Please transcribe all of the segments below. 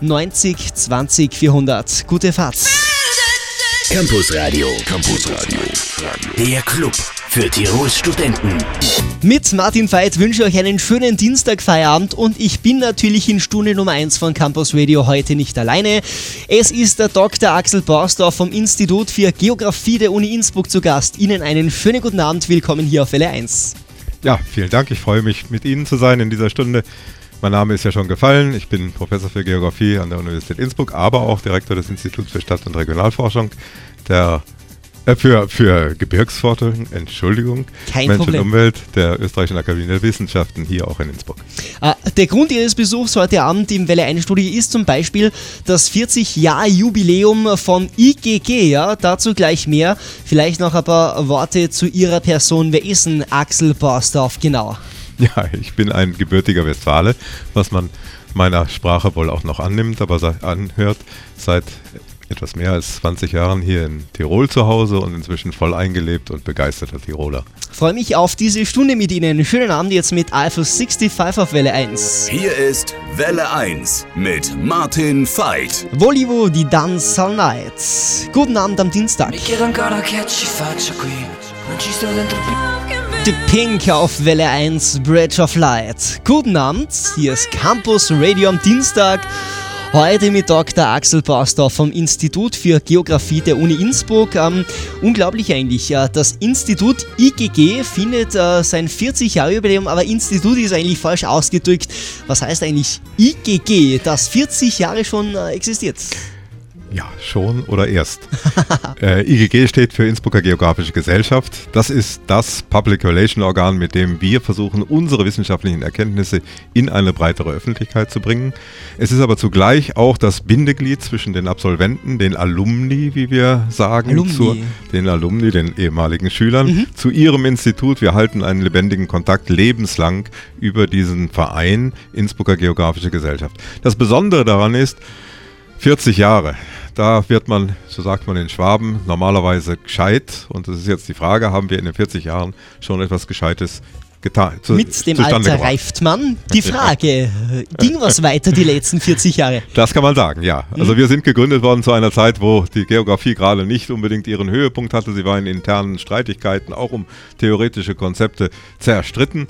90 20 400. Gute Fahrt. Campus Radio. Campus Radio. Der Club für Tirols Studenten. Mit Martin Veit wünsche ich euch einen schönen Dienstagfeierabend und ich bin natürlich in Stunde Nummer 1 von Campus Radio heute nicht alleine. Es ist der Dr. Axel Borsdorf vom Institut für Geografie der Uni Innsbruck zu Gast. Ihnen einen schönen guten Abend. Willkommen hier auf Welle 1. Ja, vielen Dank. Ich freue mich, mit Ihnen zu sein in dieser Stunde. Mein Name ist ja schon gefallen. Ich bin Professor für Geografie an der Universität Innsbruck, aber auch Direktor des Instituts für Stadt- und Regionalforschung der äh, für, für Gebirgsforschung, Entschuldigung, Kein Mensch Problem. und Umwelt der Österreichischen Akademie der Wissenschaften hier auch in Innsbruck. Äh, Der Grund Ihres Besuchs heute Abend im Welle 1 Studio ist zum Beispiel das 40-Jahr-Jubiläum von IGG. Ja? Dazu gleich mehr. Vielleicht noch ein paar Worte zu Ihrer Person. Wer ist denn Axel Borsdorf genau? Ja, ich bin ein gebürtiger Westfale, was man meiner Sprache wohl auch noch annimmt, aber anhört. Seit etwas mehr als 20 Jahren hier in Tirol zu Hause und inzwischen voll eingelebt und begeisterter Tiroler. Freue mich auf diese Stunde mit Ihnen. Schönen Abend jetzt mit Alpha 65 auf Welle 1. Hier ist Welle 1 mit Martin Veit. Volivo di Dance All Night. Guten Abend am Dienstag. Mi chiedo ancora che ci faccia qui. Non ci sto dentro più. The Pink auf Welle 1, Bridge of Light. Guten Abend, hier ist Campus Radio am Dienstag. Heute mit Dr. Axel Borsdorf vom Institut für Geografie der Uni Innsbruck. Ähm, unglaublich eigentlich. Äh, das Institut IGG findet äh, sein 40-Jahre-Jubiläum, aber Institut ist eigentlich falsch ausgedrückt. Was heißt eigentlich IGG, das 40 Jahre schon äh, existiert? Ja, schon oder erst. äh, IGG steht für Innsbrucker Geografische Gesellschaft. Das ist das Public Relation Organ, mit dem wir versuchen, unsere wissenschaftlichen Erkenntnisse in eine breitere Öffentlichkeit zu bringen. Es ist aber zugleich auch das Bindeglied zwischen den Absolventen, den Alumni, wie wir sagen, Alumni. Zur, den Alumni, den ehemaligen Schülern, zu ihrem Institut. Wir halten einen lebendigen Kontakt lebenslang über diesen Verein Innsbrucker Geografische Gesellschaft. Das Besondere daran ist, 40 Jahre. Da wird man, so sagt man in Schwaben, normalerweise gescheit. Und das ist jetzt die Frage, haben wir in den 40 Jahren schon etwas Gescheites getan? zu- Mit dem Alter gebracht? reift man. Die Frage, äh, ging was weiter die letzten 40 Jahre? Das kann man sagen, ja. Also wir sind gegründet worden zu einer Zeit, wo die Geografie gerade nicht unbedingt ihren Höhepunkt hatte. Sie war in internen Streitigkeiten auch um theoretische Konzepte zerstritten.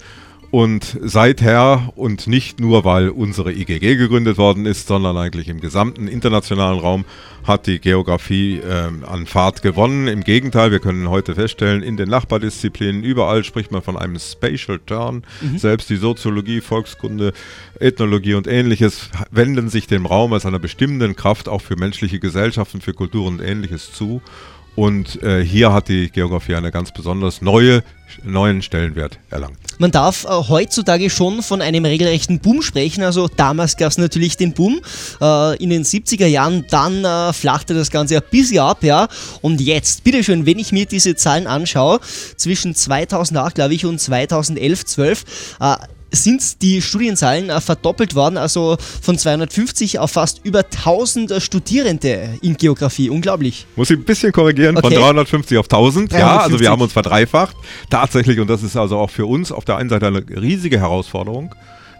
Und seither, und nicht nur, weil unsere IGG gegründet worden ist, sondern eigentlich im gesamten internationalen Raum, hat die Geografie ähm, an Fahrt gewonnen. Im Gegenteil, wir können heute feststellen, in den Nachbardisziplinen überall spricht man von einem Spatial Turn. Selbst die Soziologie, Volkskunde, Ethnologie und ähnliches wenden sich dem Raum als einer bestimmenden Kraft auch für menschliche Gesellschaften, für Kulturen und ähnliches zu. Und äh, hier hat die Geografie eine ganz besonders neue, neuen Stellenwert erlangt. Man darf äh, heutzutage schon von einem regelrechten Boom sprechen. Also damals gab es natürlich den Boom äh, in den 70er Jahren, dann äh, flachte das Ganze ein bisschen ab, ja. Und jetzt, bitteschön, wenn ich mir diese Zahlen anschaue, zwischen 2008, glaube ich, und 2011, 12, äh, sind die Studienzahlen äh, verdoppelt worden, also von 250 auf fast über 1000 Studierende in Geografie. Unglaublich. Muss ich ein bisschen korrigieren, von Okay. 350 auf 1000. Ja, 350. also wir haben uns verdreifacht. Tatsächlich, und das ist also auch für uns auf der einen Seite eine riesige Herausforderung,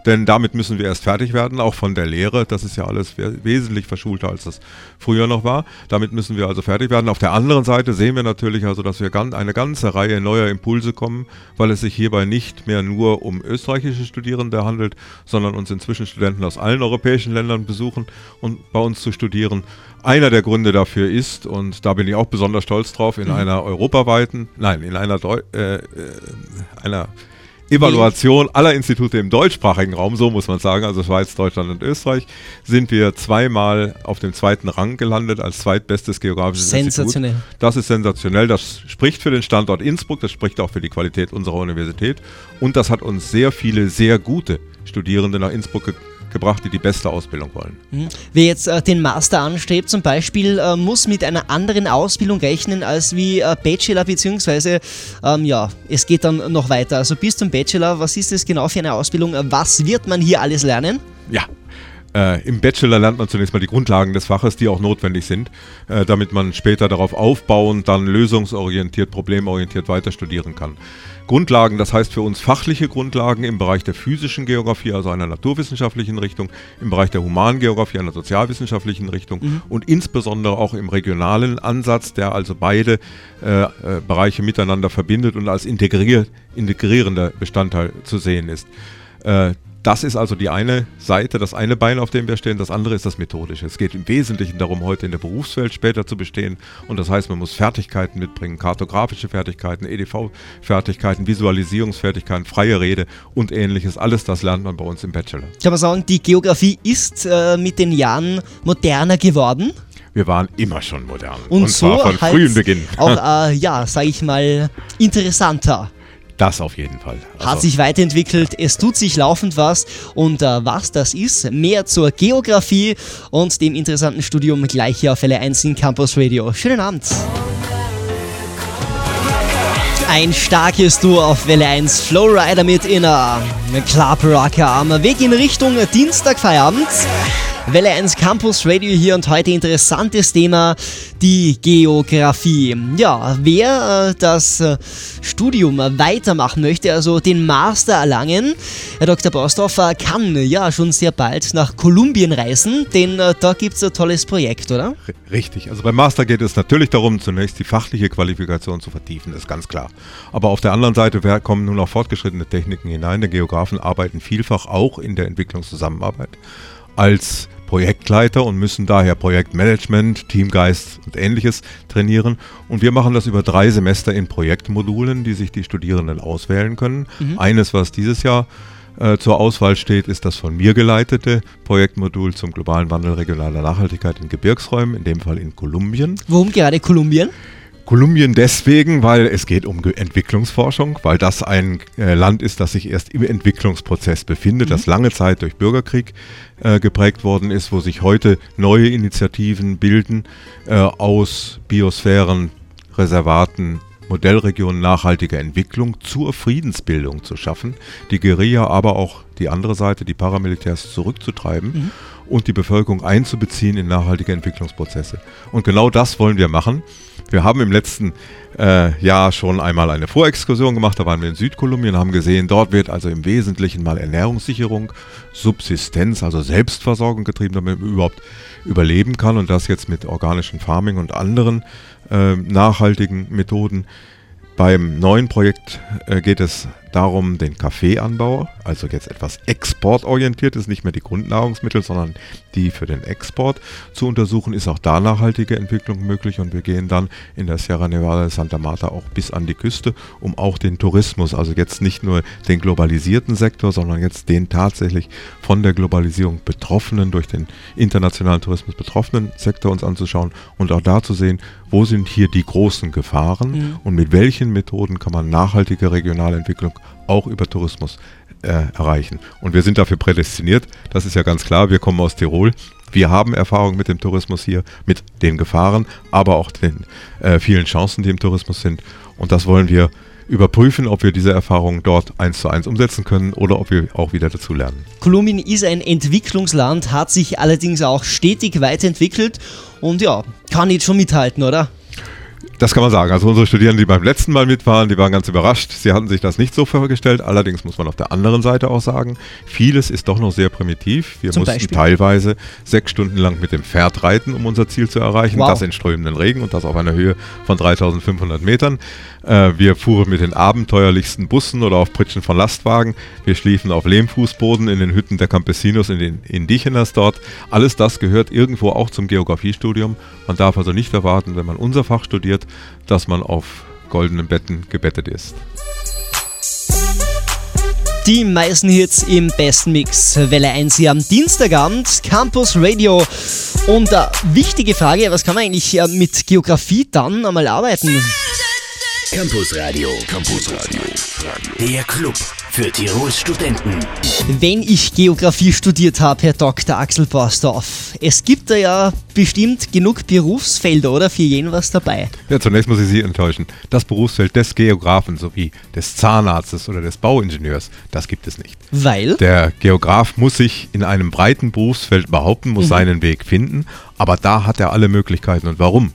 denn damit müssen wir erst fertig werden, auch von der Lehre. Das ist ja alles we- wesentlich verschulter, als das früher noch war. Damit müssen wir also fertig werden. Auf der anderen Seite sehen wir natürlich also, dass wir eine ganze Reihe neuer Impulse kommen, weil es sich hierbei nicht mehr nur um österreichische Studierende handelt, sondern uns inzwischen Studenten aus allen europäischen Ländern besuchen und bei uns zu studieren. Einer der Gründe dafür ist, und da bin ich auch besonders stolz drauf, in einer europaweiten, nein, in einer, Deu äh, äh, einer Evaluation aller Institute im deutschsprachigen Raum, so muss man sagen, also Schweiz, Deutschland und Österreich, sind wir zweimal auf dem zweiten Rang gelandet als zweitbestes geografisches Sensationell. Institut. Das ist sensationell. Das spricht für den Standort Innsbruck, das spricht auch für die Qualität unserer Universität und das hat uns sehr viele sehr gute Studierende nach Innsbruck ge gebracht, die die beste Ausbildung wollen. Wer jetzt äh, den Master anstrebt zum Beispiel, äh, muss mit einer anderen Ausbildung rechnen als wie äh, Bachelor, beziehungsweise ähm, ja, es geht dann noch weiter. Also bis zum Bachelor, was ist das genau für eine Ausbildung? Was wird man hier alles lernen? Ja. Äh, Im Bachelor lernt man zunächst mal die Grundlagen des Faches, die auch notwendig sind, äh, damit man später darauf aufbauen, dann lösungsorientiert, problemorientiert weiter studieren kann. Grundlagen, das heißt für uns fachliche Grundlagen im Bereich der physischen Geografie, also einer naturwissenschaftlichen Richtung, im Bereich der Humangeografie, einer sozialwissenschaftlichen Richtung mhm. und insbesondere auch im regionalen Ansatz, der also beide äh, äh, Bereiche miteinander verbindet und als integrier integrierender Bestandteil zu sehen ist. Äh, das ist also die eine Seite, das eine Bein, auf dem wir stehen. Das andere ist das Methodische. Es geht im Wesentlichen darum, heute in der Berufswelt später zu bestehen. Und das heißt, man muss Fertigkeiten mitbringen, kartografische Fertigkeiten, EDV-Fertigkeiten, Visualisierungsfertigkeiten, freie Rede und ähnliches. Alles das lernt man bei uns im Bachelor. Kann man sagen, die Geografie ist äh, mit den Jahren moderner geworden? wir waren immer schon modern. Und, und so zwar von halt frühen Beginn. Auch, äh, ja, sage ich mal, interessanter. Das auf jeden Fall. Also Hat sich weiterentwickelt, es tut sich laufend was und äh, was das ist, mehr zur Geografie und dem interessanten Studium gleich hier auf Welle 1 in Campus Radio. Schönen Abend. Ein starkes Duo auf Welle 1, Flowrider mit Inner, Club Rocker am Weg in Richtung Dienstagfeierabend. Welle 1 Campus Radio hier und heute interessantes Thema, die Geografie. Ja, wer äh, das äh, Studium weitermachen möchte, also den Master erlangen, Herr Dr. Bostoffer kann ja schon sehr bald nach Kolumbien reisen, denn äh, da gibt es ein tolles Projekt, oder? Richtig, also beim Master geht es natürlich darum, zunächst die fachliche Qualifikation zu vertiefen, ist ganz klar. Aber auf der anderen Seite kommen nun auch fortgeschrittene Techniken hinein. Die Geografen arbeiten vielfach auch in der Entwicklungszusammenarbeit als Projektleiter und müssen daher Projektmanagement, Teamgeist und ähnliches trainieren. Und wir machen das über drei Semester in Projektmodulen, die sich die Studierenden auswählen können. Mhm. Eines, was dieses Jahr äh, zur Auswahl steht, ist das von mir geleitete Projektmodul zum globalen Wandel regionaler Nachhaltigkeit in Gebirgsräumen, in dem Fall in Kolumbien. Warum gerade Kolumbien? Kolumbien deswegen, weil es geht um Entwicklungsforschung, weil das ein äh, Land ist, das sich erst im Entwicklungsprozess befindet, mhm. das lange Zeit durch Bürgerkrieg äh, geprägt worden ist, wo sich heute neue Initiativen bilden äh, aus Biosphären, Reservaten, Modellregionen nachhaltiger Entwicklung zur Friedensbildung zu schaffen, die Guerilla, aber auch die andere Seite, die Paramilitärs zurückzutreiben mhm. und die Bevölkerung einzubeziehen in nachhaltige Entwicklungsprozesse. Und genau das wollen wir machen. Wir haben im letzten äh, Jahr schon einmal eine Vorexkursion gemacht, da waren wir in Südkolumbien, haben gesehen, dort wird also im Wesentlichen mal Ernährungssicherung, Subsistenz, also Selbstversorgung getrieben, damit man überhaupt überleben kann und das jetzt mit organischem Farming und anderen äh, nachhaltigen Methoden. Beim neuen Projekt äh, geht es darum, den Kaffeeanbau, also jetzt etwas exportorientiert ist, nicht mehr die Grundnahrungsmittel, sondern die für den Export zu untersuchen, ist auch da nachhaltige Entwicklung möglich. Und wir gehen dann in der Sierra Nevada de Santa Marta auch bis an die Küste, um auch den Tourismus, also jetzt nicht nur den globalisierten Sektor, sondern jetzt den tatsächlich von der Globalisierung betroffenen, durch den internationalen Tourismus betroffenen Sektor uns anzuschauen und auch da zu sehen, wo sind hier die großen Gefahren mhm. und mit welchen Methoden kann man nachhaltige regionale Entwicklung auch über Tourismus äh, erreichen. Und wir sind dafür prädestiniert, das ist ja ganz klar, wir kommen aus Tirol. Wir haben Erfahrung mit dem Tourismus hier, mit den Gefahren, aber auch den äh, vielen Chancen, die im Tourismus sind. Und das wollen wir überprüfen, ob wir diese Erfahrungen dort eins zu eins umsetzen können oder ob wir auch wieder dazulernen. Kolumbien ist ein Entwicklungsland, hat sich allerdings auch stetig weiterentwickelt und ja, kann jetzt schon mithalten, oder? Das kann man sagen. Also unsere Studierenden, die beim letzten Mal mit waren, die waren ganz überrascht. Sie hatten sich das nicht so vorgestellt. Allerdings muss man auf der anderen Seite auch sagen, vieles ist doch noch sehr primitiv. Wir Zum mussten Beispiel? teilweise sechs Stunden lang mit dem Pferd reiten, um unser Ziel zu erreichen. Wow. Das in strömenden Regen und das auf einer Höhe von 3500 Metern. Äh, wir fuhren mit den abenteuerlichsten Bussen oder auf Pritschen von Lastwagen. Wir schliefen auf Lehmfußboden in den Hütten der Campesinos, in den Indigenas dort. Alles das gehört irgendwo auch zum Geografiestudium. Man darf also nicht erwarten, wenn man unser Fach studiert, dass man auf goldenen Betten gebettet ist. Die meisten Hits im besten Mix. Welle 1 hier am Dienstagabend, Campus Radio. Und äh, wichtige Frage, was kann man eigentlich äh, mit Geografie dann einmal arbeiten? Campus Radio. Campus Radio. Der Club für Tirols Studenten. Wenn ich Geografie studiert habe, Herr Dr. Axel Borsdorf, es gibt da ja bestimmt genug Berufsfelder, oder? Für jeden was dabei. Ja, zunächst muss ich Sie enttäuschen. Das Berufsfeld des Geografen sowie des Zahnarztes oder des Bauingenieurs, das gibt es nicht. Weil? Der Geograf muss sich in einem breiten Berufsfeld behaupten, muss mhm. seinen Weg finden, aber da hat er alle Möglichkeiten. Und warum?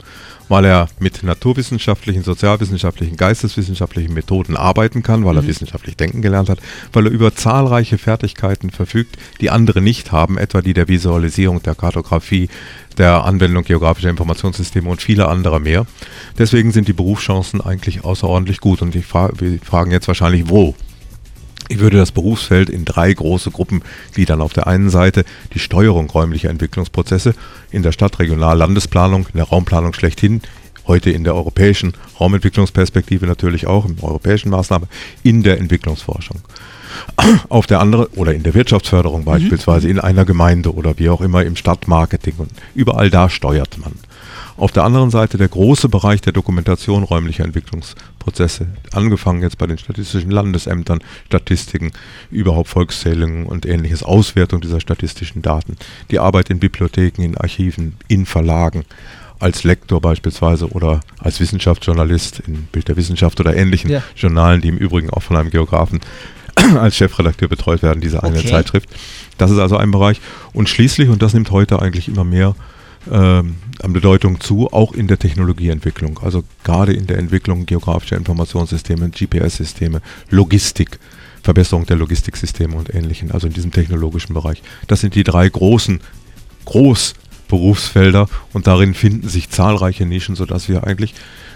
weil er mit naturwissenschaftlichen, sozialwissenschaftlichen, geisteswissenschaftlichen Methoden arbeiten kann, weil mhm. er wissenschaftlich denken gelernt hat, weil er über zahlreiche Fertigkeiten verfügt, die andere nicht haben, etwa die der Visualisierung, der Kartografie, der Anwendung geografischer Informationssysteme und viele andere mehr. Deswegen sind die Berufschancen eigentlich außerordentlich gut. Und ich fra wir fragen jetzt wahrscheinlich, wo? Ich würde das Berufsfeld in drei große Gruppen gliedern. Auf der einen Seite die Steuerung räumlicher Entwicklungsprozesse in der Stadt, Regional-, Landesplanung, in der Raumplanung schlechthin, heute in der europäischen Raumentwicklungsperspektive natürlich auch, in europäischen Maßnahmen, in der Entwicklungsforschung. Auf der anderen, oder in der Wirtschaftsförderung mhm. beispielsweise, in einer Gemeinde oder wie auch immer im Stadtmarketing und überall da steuert man. Auf der anderen Seite der große Bereich der Dokumentation räumlicher Entwicklungsprozesse, angefangen jetzt bei den statistischen Landesämtern, Statistiken, überhaupt Volkszählungen und ähnliches, Auswertung dieser statistischen Daten, die Arbeit in Bibliotheken, in Archiven, in Verlagen, als Lektor beispielsweise oder als Wissenschaftsjournalist in Bild der Wissenschaft oder ähnlichen ja. Journalen, die im Übrigen auch von einem Geografen als Chefredakteur betreut werden, diese eine okay. Zeitschrift. Das ist also ein Bereich. Und schließlich, und das nimmt heute eigentlich immer mehr ähm, an Bedeutung zu, auch in der Technologieentwicklung. Also gerade in der Entwicklung geografischer Informationssysteme, GPS-Systeme, Logistik, Verbesserung der Logistiksysteme und ähnlichen, also in diesem technologischen Bereich. Das sind die drei großen, Großberufsfelder und darin finden sich zahlreiche Nischen, sodass wir eigentlich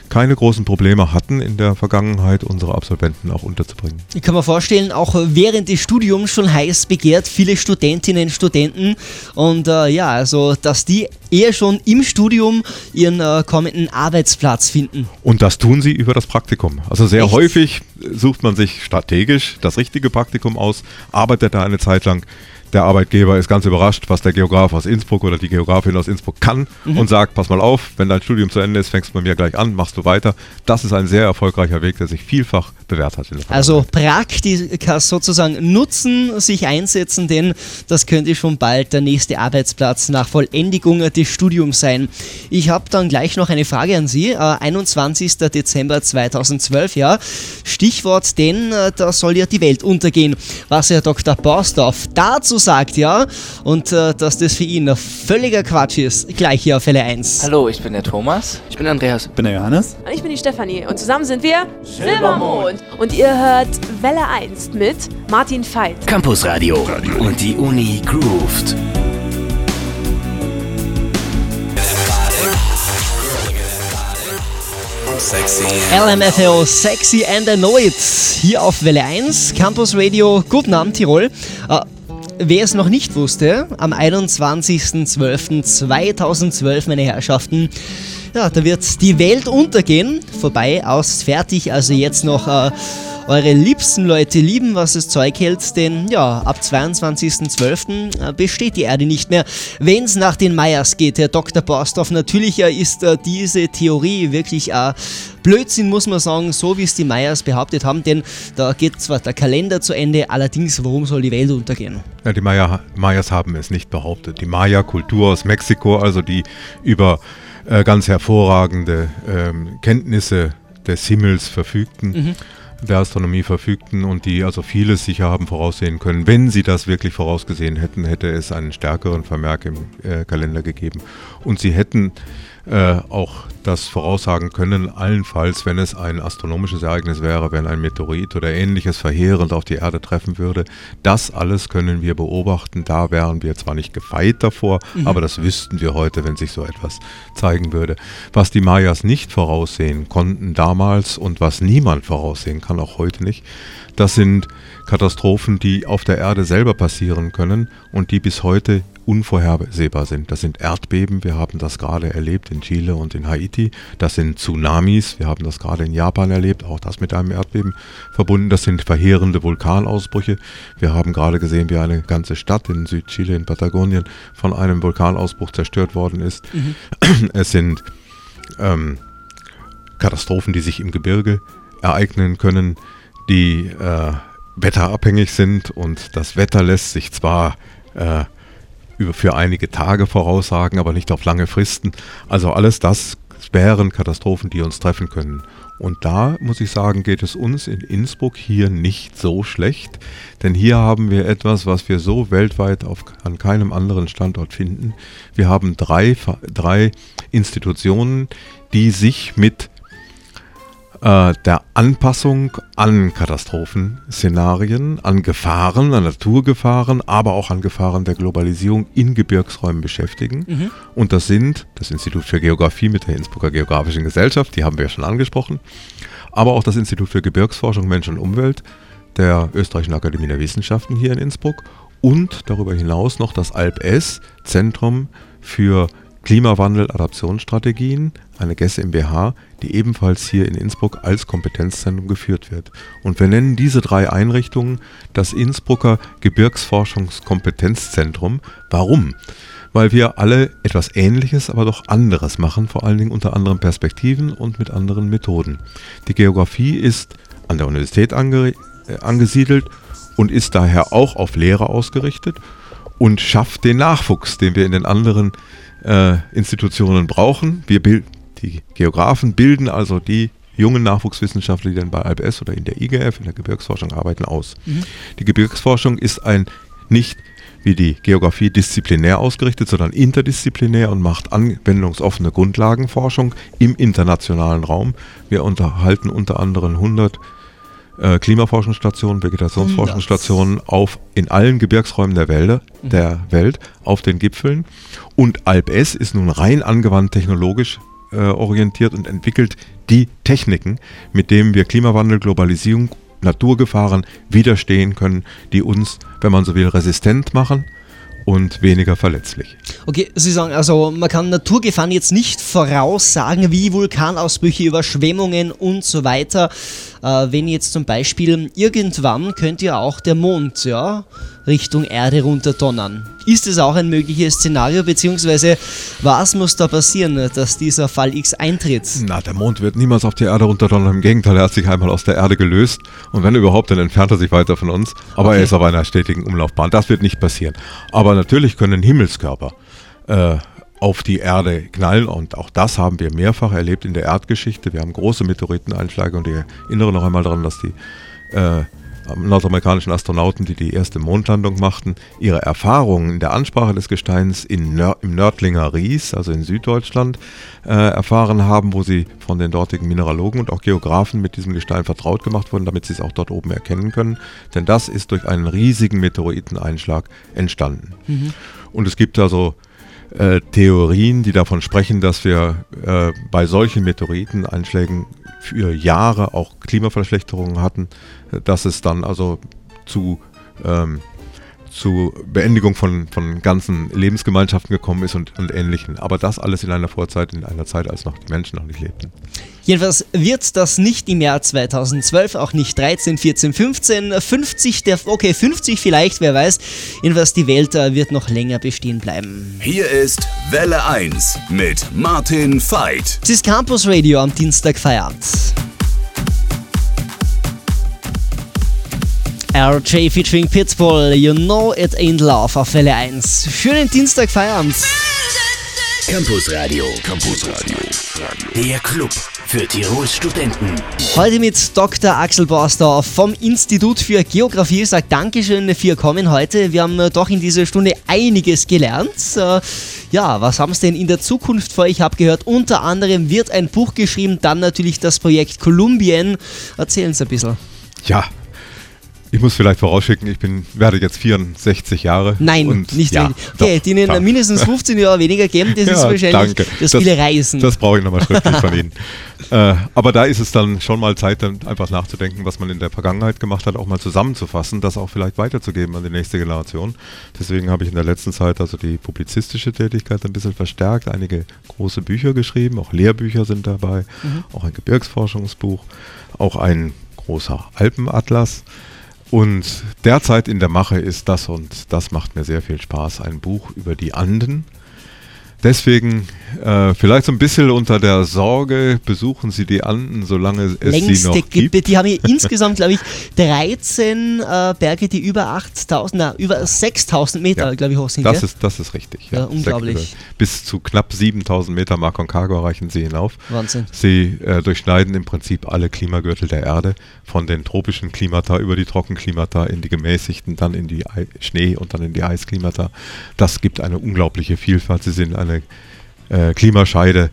keine großen Probleme hatten in der Vergangenheit, unsere Absolventen auch unterzubringen. Ich kann mir vorstellen, auch während des Studiums schon heiß begehrt, viele Studentinnen, Studenten und äh, ja, also dass die eher schon im Studium ihren äh, kommenden Arbeitsplatz finden. Und das tun sie über das Praktikum. Also sehr Echt? häufig sucht man sich strategisch das richtige Praktikum aus, arbeitet da eine Zeit lang der Arbeitgeber ist ganz überrascht, was der Geograf aus Innsbruck oder die Geografin aus Innsbruck kann mhm. und sagt, pass mal auf, wenn dein Studium zu Ende ist, fängst du bei mir gleich an, machst du weiter. Das ist ein sehr erfolgreicher Weg, der sich vielfach bewährt hat. also Praktika sozusagen nutzen, sich einsetzen, denn das könnte schon bald der nächste Arbeitsplatz nach Vollendigung des Studiums sein. Ich habe dann gleich noch eine Frage an Sie. Äh, 21. Dezember 2012, ja. Stichwort, denn äh, da soll ja die Welt untergehen. Was Herr Dr. Bausdorf dazu sagt, ja, und äh, dass das für ihn völliger Quatsch ist. Gleich hier auf Fälle 1. Hallo, ich bin der Thomas. Ich bin Andreas. Ich bin der Johannes. Und ich bin die Stefanie. Und zusammen sind wir Silbermond. Und ihr hört Welle 1 mit Martin Veit. Campus Radio. Und die Uni grooved. Sexy. LMFAO Sexy and I Know It. Hier auf Welle 1, Campus Radio. Guten Abend, Tirol. Uh, wer es noch nicht wusste, am 21.12.2012, meine Herrschaften, ja, da wird die Welt untergehen. Vorbei, aus, fertig. Also jetzt noch uh, eure liebsten Leute lieben, was das Zeug hält, denn ja, ab 22.12. Äh, besteht die Erde nicht mehr. Wenn es nach den Meyers geht, Herr Dr. Borstorff, natürlich äh, ist äh, diese Theorie wirklich äh, Blödsinn, muss man sagen, so wie es die Meyers behauptet haben, denn da geht zwar der Kalender zu Ende, allerdings, warum soll die Welt untergehen? Ja, die Maya, Mayas haben es nicht behauptet. Die Maya-Kultur aus Mexiko, also die über äh, ganz hervorragende ähm, Kenntnisse des Himmels verfügten, mhm der Astronomie verfügten und die also vieles sicher haben voraussehen können. Wenn sie das wirklich vorausgesehen hätten, hätte es einen stärkeren Vermerk im äh, Kalender gegeben. Und sie hätten äh, auch das voraussagen können, allenfalls, wenn es ein astronomisches Ereignis wäre, wenn ein Meteorit oder ähnliches verheerend auf die Erde treffen würde. Das alles können wir beobachten. Da wären wir zwar nicht gefeit davor, mhm. aber das wüssten wir heute, wenn sich so etwas zeigen würde. Was die Mayas nicht voraussehen konnten damals und was niemand voraussehen kann, auch heute nicht, das sind Katastrophen, die auf der Erde selber passieren können und die bis heute unvorhersehbar sind. Das sind Erdbeben, wir haben das gerade erlebt in Chile und in Haiti. Das sind Tsunamis, wir haben das gerade in Japan erlebt, auch das mit einem Erdbeben verbunden. Das sind verheerende Vulkanausbrüche. Wir haben gerade gesehen, wie eine ganze Stadt in Südchile, in Patagonien, von einem Vulkanausbruch zerstört worden ist. Mhm. Es sind ähm, Katastrophen, die sich im Gebirge ereignen können, die äh, wetterabhängig sind und das Wetter lässt sich zwar äh, für einige Tage voraussagen, aber nicht auf lange Fristen. Also alles das wären Katastrophen, die uns treffen können. Und da muss ich sagen, geht es uns in Innsbruck hier nicht so schlecht, denn hier haben wir etwas, was wir so weltweit auf, an keinem anderen Standort finden. Wir haben drei, drei Institutionen, die sich mit äh, der Anpassung an Katastrophenszenarien, an Gefahren, an Naturgefahren, aber auch an Gefahren der Globalisierung in Gebirgsräumen beschäftigen. Mhm. Und das sind das Institut für Geografie mit der Innsbrucker Geografischen Gesellschaft, die haben wir ja schon angesprochen, aber auch das Institut für Gebirgsforschung, Mensch und Umwelt der Österreichischen Akademie der Wissenschaften hier in Innsbruck und darüber hinaus noch das ALP-S, Zentrum für Klimawandel, Adaptionsstrategien, eine GES MBH, die ebenfalls hier in Innsbruck als Kompetenzzentrum geführt wird. Und wir nennen diese drei Einrichtungen das Innsbrucker Gebirgsforschungskompetenzzentrum. Warum? Weil wir alle etwas Ähnliches, aber doch anderes machen, vor allen Dingen unter anderen Perspektiven und mit anderen Methoden. Die Geografie ist an der Universität ange äh, angesiedelt und ist daher auch auf Lehre ausgerichtet und schafft den Nachwuchs, den wir in den anderen äh, Institutionen brauchen. Wir die Geografen bilden also die jungen Nachwuchswissenschaftler, die dann bei IBS oder in der IGF, in der Gebirgsforschung arbeiten, aus. Mhm. Die Gebirgsforschung ist ein nicht wie die Geografie disziplinär ausgerichtet, sondern interdisziplinär und macht anwendungsoffene Grundlagenforschung im internationalen Raum. Wir unterhalten unter anderem 100 äh, Klimaforschungsstationen, Vegetationsforschungsstationen auf in allen Gebirgsräumen der, Wälder, mhm. der Welt, auf den Gipfeln. Und AlpS ist nun rein angewandt technologisch äh, orientiert und entwickelt die Techniken, mit denen wir Klimawandel, Globalisierung, Naturgefahren widerstehen können, die uns, wenn man so will, resistent machen und weniger verletzlich. Okay, Sie sagen also, man kann Naturgefahren jetzt nicht voraussagen, wie Vulkanausbrüche, Überschwemmungen und so weiter. Äh, wenn jetzt zum Beispiel irgendwann könnte ja auch der Mond ja, Richtung Erde runterdonnern. Ist es auch ein mögliches Szenario, beziehungsweise was muss da passieren, dass dieser Fall X eintritt? Na, der Mond wird niemals auf die Erde runterdonnern. Im Gegenteil, er hat sich einmal aus der Erde gelöst und wenn überhaupt, dann entfernt er sich weiter von uns. Aber okay. er ist auf einer stetigen Umlaufbahn. Das wird nicht passieren. Aber natürlich können Himmelskörper äh, auf die Erde knallen und auch das haben wir mehrfach erlebt in der Erdgeschichte. Wir haben große Meteoriteneinschläge und ich erinnere noch einmal daran, dass die äh, nordamerikanischen Astronauten, die die erste Mondlandung machten, ihre Erfahrungen in der Ansprache des Gesteins in Nör im Nördlinger Ries, also in Süddeutschland, äh, erfahren haben, wo sie von den dortigen Mineralogen und auch Geografen mit diesem Gestein vertraut gemacht wurden, damit sie es auch dort oben erkennen können. Denn das ist durch einen riesigen Meteoriteneinschlag entstanden. Mhm. Und es gibt also äh, Theorien, die davon sprechen, dass wir äh, bei solchen Meteoriteneinschlägen für Jahre auch Klimaverschlechterungen hatten, dass es dann also zu, ähm, zu Beendigung von, von ganzen Lebensgemeinschaften gekommen ist und, und Ähnlichem. Aber das alles in einer Vorzeit, in einer Zeit, als noch die Menschen noch nicht lebten. Jedenfalls wird das nicht im Jahr 2012, auch nicht 13, 14, 15, 50, der, okay, 50 vielleicht, wer weiß. Jedenfalls die Welt äh, wird noch länger bestehen bleiben. Hier ist Welle 1 mit Martin Veit. Es ist Campus Radio am Dienstag Feierabend. RJ featuring Pitbull, You Know It Ain't Love auf Welle 1. Schönen Dienstag Feierabend. Campus Radio. Campus Radio. Der Club für Tirols Studenten. Heute mit Dr. Axel Borsdorf vom Institut für Geografie. Ich sage Dankeschön für Kommen heute. Wir haben äh, doch in dieser Stunde einiges gelernt. Äh, ja, was haben Sie denn in der Zukunft vor? Ich habe gehört, unter anderem wird ein Buch geschrieben, dann natürlich das Projekt Kolumbien. Erzählen Sie ein bisschen. Ja, ich muss vielleicht vorausschicken, ich bin, werde jetzt 64 Jahre. Nein, und nicht ja, Okay, die Ihnen mindestens 15 Jahre weniger geben, das ja, ist wahrscheinlich danke. das, das viele Reisen. Das brauche ich nochmal schriftlich von Ihnen. Äh, aber da ist es dann schon mal Zeit, dann einfach nachzudenken, was man in der Vergangenheit gemacht hat, auch mal zusammenzufassen, das auch vielleicht weiterzugeben an die nächste Generation. Deswegen habe ich in der letzten Zeit also die publizistische Tätigkeit ein bisschen verstärkt, einige große Bücher geschrieben, auch Lehrbücher sind dabei, mhm. auch ein Gebirgsforschungsbuch, auch ein großer Alpenatlas. Und derzeit in der Mache ist das und das macht mir sehr viel Spaß, ein Buch über die Anden. Deswegen Äh, vielleicht so ein bisschen unter der Sorge, besuchen Sie die Anden, solange es Längste sie noch gibt. Gebiet. Die haben hier insgesamt, glaube ich, 13 äh, Berge, die über 8000, na, über 6000 Meter, Ja, glaube ich, hoch sind. Das gell? ist, das ist richtig. Ja, unglaublich. Sechs- Bis zu knapp 7000 Meter Aconcagua reichen sie hinauf. Wahnsinn. Sie äh, durchschneiden im Prinzip alle Klimagürtel der Erde, von den tropischen Klimata über die Trockenklimata in die gemäßigten, dann in die Ei Schnee und dann in die Eisklimata. Das gibt eine unglaubliche Vielfalt. Sie sind eine äh, Klimascheide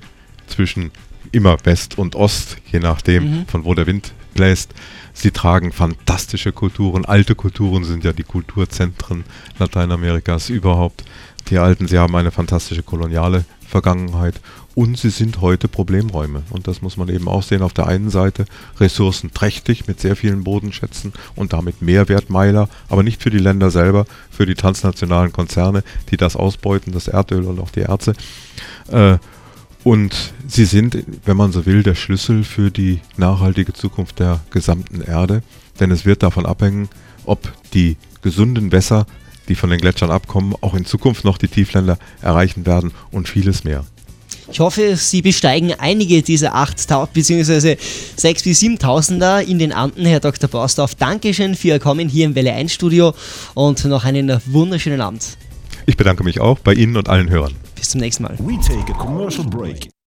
zwischen immer West und Ost, je nachdem, von wo der Wind bläst. Sie tragen fantastische Kulturen. Alte Kulturen sind ja die Kulturzentren Lateinamerikas überhaupt. Die Alten, sie haben eine fantastische koloniale Vergangenheit und sie sind heute Problemräume. Und das muss man eben auch sehen. Auf der einen Seite ressourcenträchtig mit sehr vielen Bodenschätzen und damit Mehrwertmeiler, aber nicht für die Länder selber, für die transnationalen Konzerne, die das ausbeuten, das Erdöl und auch die Erze. Äh, und sie sind, wenn man so will, der Schlüssel für die nachhaltige Zukunft der gesamten Erde. Denn es wird davon abhängen, ob die gesunden Wässer, die von den Gletschern abkommen, auch in Zukunft noch die Tiefländer erreichen werden und vieles mehr. Ich hoffe, Sie besteigen einige dieser 8000 bzw. 6.000 bis 7.000er in den Anden, Herr Dr. Bausdorf. Dankeschön für Ihr Kommen hier im Welle 1 Studio und noch einen wunderschönen Abend. Ich bedanke mich auch bei Ihnen und allen Hörern. Bis zum nächsten Mal. We take a commercial break.